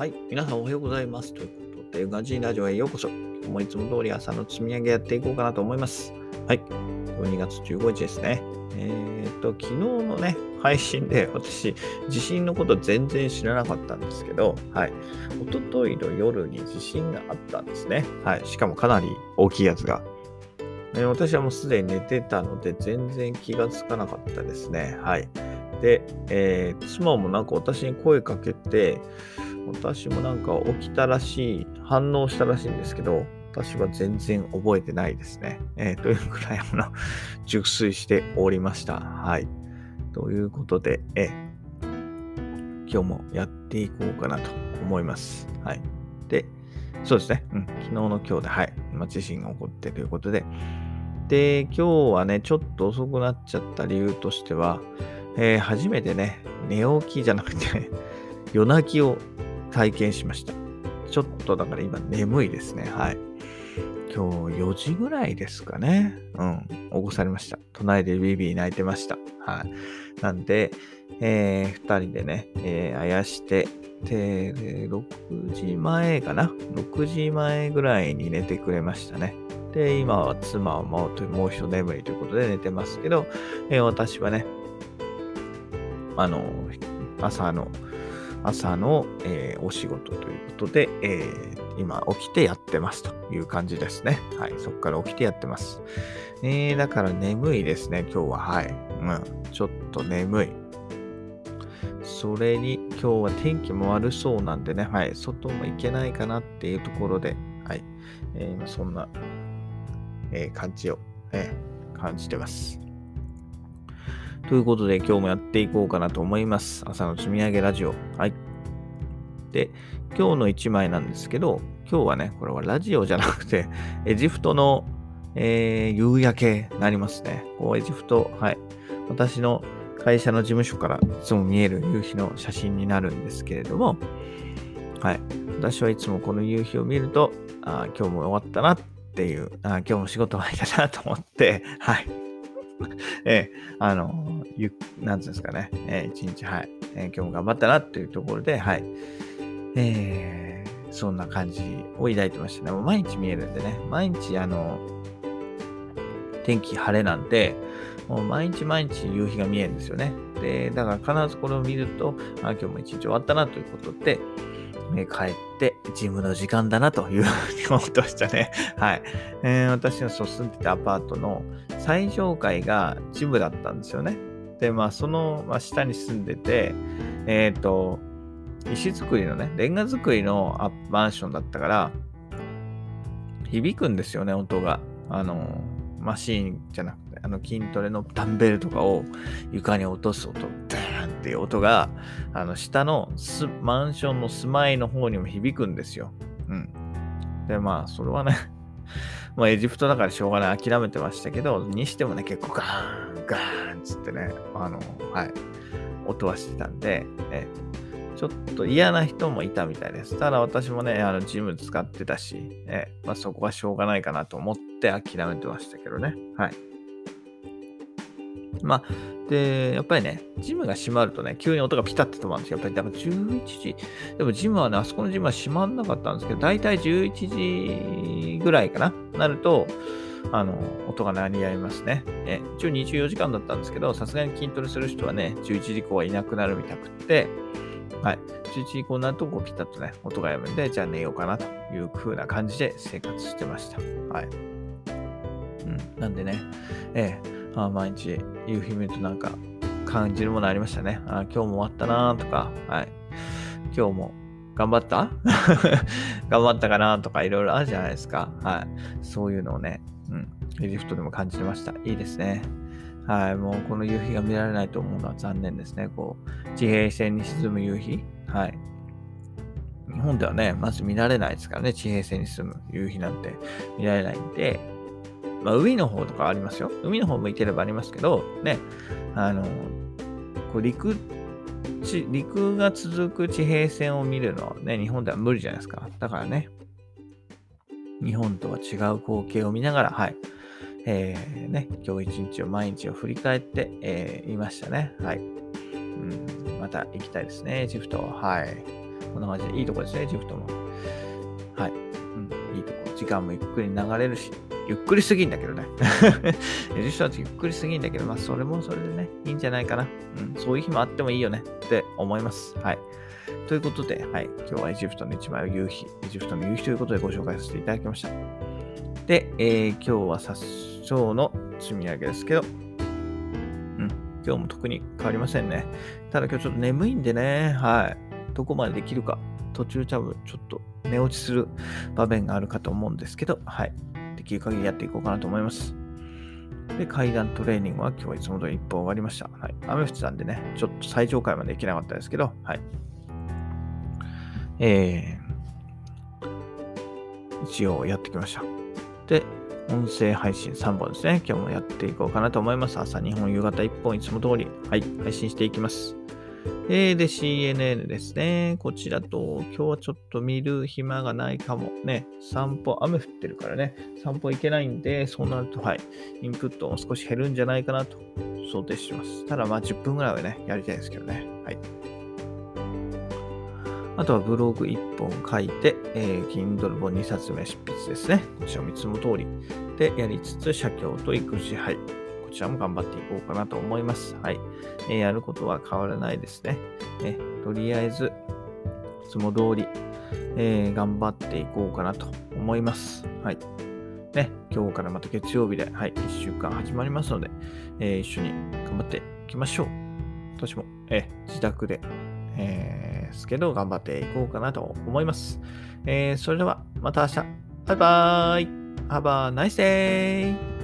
はい、皆さんおはようございます。ということで、ガジーラジオへようこそ。今日もいつも通り朝の積み上げやっていこうかなと思います。はい、2月15日ですね。えーっと、昨日のね、配信で私、地震のこと全然知らなかったんですけど、はい、一昨日の夜に地震があったんですね。はい、しかもかなり大きいやつが。えー私はもうすでに寝てたので、全然気がつかなかったですね。はい。で、えー妻もなんか私に声かけて、私もなんか起きたらしい、反応したらしいんですけど、私は全然覚えてないですね。えーというくらいの熟睡しておりました。はい。ということで、えー今日もやっていこうかなと思います。はい。で、そうですね。うん。昨日の今日で、はい。今地震が起こってということで、で、今日はね、ちょっと遅くなっちゃった理由としては、えー初めてね、寝起きじゃなくて、夜泣きを体験しました。ちょっとだから今眠いですね。はい。今日4時ぐらいですかね。うん。起こされました。隣でビビー泣いてました。はい。なんで、えー、2人でね、えーあやして、で、で6時前かな ?6 時前ぐらいに寝てくれましたね。で、今は妻はもうもう一度眠いということで寝てますけど、えー私はね、あの、朝の、朝の、えーお仕事ということで、えー今起きてやってますという感じですね。はい。そこから起きてやってます。えー、だから眠いですね、今日は。はい。うん。ちょっと眠い。それに今日は天気も悪そうなんでね、はい。外も行けないかなっていうところで、はい。えーそんな、えー感じを、えー感じてます。ということで今日もやっていこうかなと思います。朝の積み上げラジオ。はい。で、今日の1枚なんですけど、今日はね、これはラジオじゃなくて、エジプトの、えー夕焼けになりますね。こうエジプト、はい。私の会社の事務所からいつも見える夕日の写真になるんですけれども、はい。私はいつもこの夕日を見ると、あー今日も終わったなっていう、あー今日も仕事終わりだなと思って、はい。えーあの、ゆ、なんつうんですかね、えー一日、はい、えー今日も頑張ったなっていうところで、はい、えーそんな感じを抱いてましたね。もう毎日見えるんでね、毎日、あの、天気晴れなんで、もう毎日毎日夕日が見えるんですよね。で、だから必ずこれを見ると、あ今日も一日終わったなということで、え帰ってジムの時間だなというふうに思ってましたね。はい。えー私の住んでたアパートの最上階がジムだったんですよね。で、まあ、その、まあ、下に住んでて、えっ、と、石造りのね、レンガ造りのマンションだったから、響くんですよね、音が。あの、マシーンじゃなくて、あの筋トレのダンベルとかを床に落とす音、ダーンっていう音が、あの、下のマンションの住まいの方にも響くんですよ。うん。で、まあ、それはね、まあ、エジプトだからしょうがない、諦めてましたけど、にしてもね、結構ガーン、ガーンっつってね、あの、はい、音はしてたんで、えちょっと嫌な人もいたみたいです。ただ私もね、あの、ジム使ってたし、えまあ、そこはしょうがないかなと思って諦めてましたけどね。はい。まあ、で、やっぱりね、ジムが閉まるとね、急に音がピタッと止まるんですよ。やっぱり、だから11時、でもジムはね、あそこのジムは閉まんなかったんですけど、だいたい11時ぐらいかな、なると、あの、音が鳴りやみますね。え一応24時間だったんですけど、さすがに筋トレする人はね、11時以降はいなくなるみたくって、はい。11時以降になると、こう、ピタッとね、音がやむんで、じゃあ寝ようかなという風な感じで生活してました。はい。うん。なんでね、ええあ毎日夕日見るとなんか感じるものありましたね。あ今日も終わったなとか、はい。今日も頑張った？頑張ったかなとかいろいろあるじゃないですか。はい。そういうのをね、うん。エジプトでも感じてました。いいですね。はい。もうこの夕日が見られないと思うのは残念ですね。こう、地平線に沈む夕日。はい。日本ではね、まず見られないですからね。地平線に沈む夕日なんて見られないんで、まあ、海の方とかありますよ。海の方向いてればありますけど、ね、あの、こう陸、地陸が続く地平線を見るのはね、日本では無理じゃないですか。だからね、日本とは違う光景を見ながら、はい、えー、ね、今日一日を毎日を振り返って、えー、いましたね。はい。うん、また行きたいですね、エジプト。はい。こんな感じでいいとこですね、エジプトも。はい。うん、いいとこ。時間もゆっくり流れるし、ゆっくりすぎんだけどね。エジプトはゆっくりすぎんだけど、まあ、それもそれでね、いいんじゃないかな。うん、そういう日もあってもいいよねって思います。はい。ということで、はい、今日はエジプトの一枚を夕日、エジプトの夕日ということでご紹介させていただきました。で、えー、今日は殺傷の積み上げですけど、うん、今日も特に変わりませんね。ただ今日ちょっと眠いんでね、はい、どこまでできるか、途中多分ちょっと寝落ちする場面があるかと思うんですけど、はい、できる限りやっていこうかなと思います。で、階段トレーニングは今日はいつも通り1本終わりました。はい。雨降ってたんでね、ちょっと最上階まで行けなかったですけど、はい。えー、一応やってきました。で、音声配信3本ですね。今日もやっていこうかなと思います。朝2本、夕方1本、いつも通り、はい、配信していきます。えー、で、CNN ですね。こちらと、今日はちょっと見る暇がないかも。ね、散歩、雨降ってるからね、散歩行けないんで、そうなると、はい、インプットも少し減るんじゃないかなと想定してます。ただ、まあ10分ぐらいはね、やりたいですけどね。はい。あとはブログ1本書いて、えー、Kindle 本2冊目執筆ですね。こちらもいつも通りでやりつつ、写経と育児、はい。こちらも頑張っていこうかなと思います。はい。えー、やることは変わらないですね。ねとりあえず、いつも通り、えー、頑張っていこうかなと思います。はい。ね、今日からまた月曜日で、はい、1週間始まりますので、えー、一緒に頑張っていきましょう。私も、えー、自宅で、えーですけど、頑張っていこうかなと思います。えー、それではまた明日。バイバーイ !Have a nice day!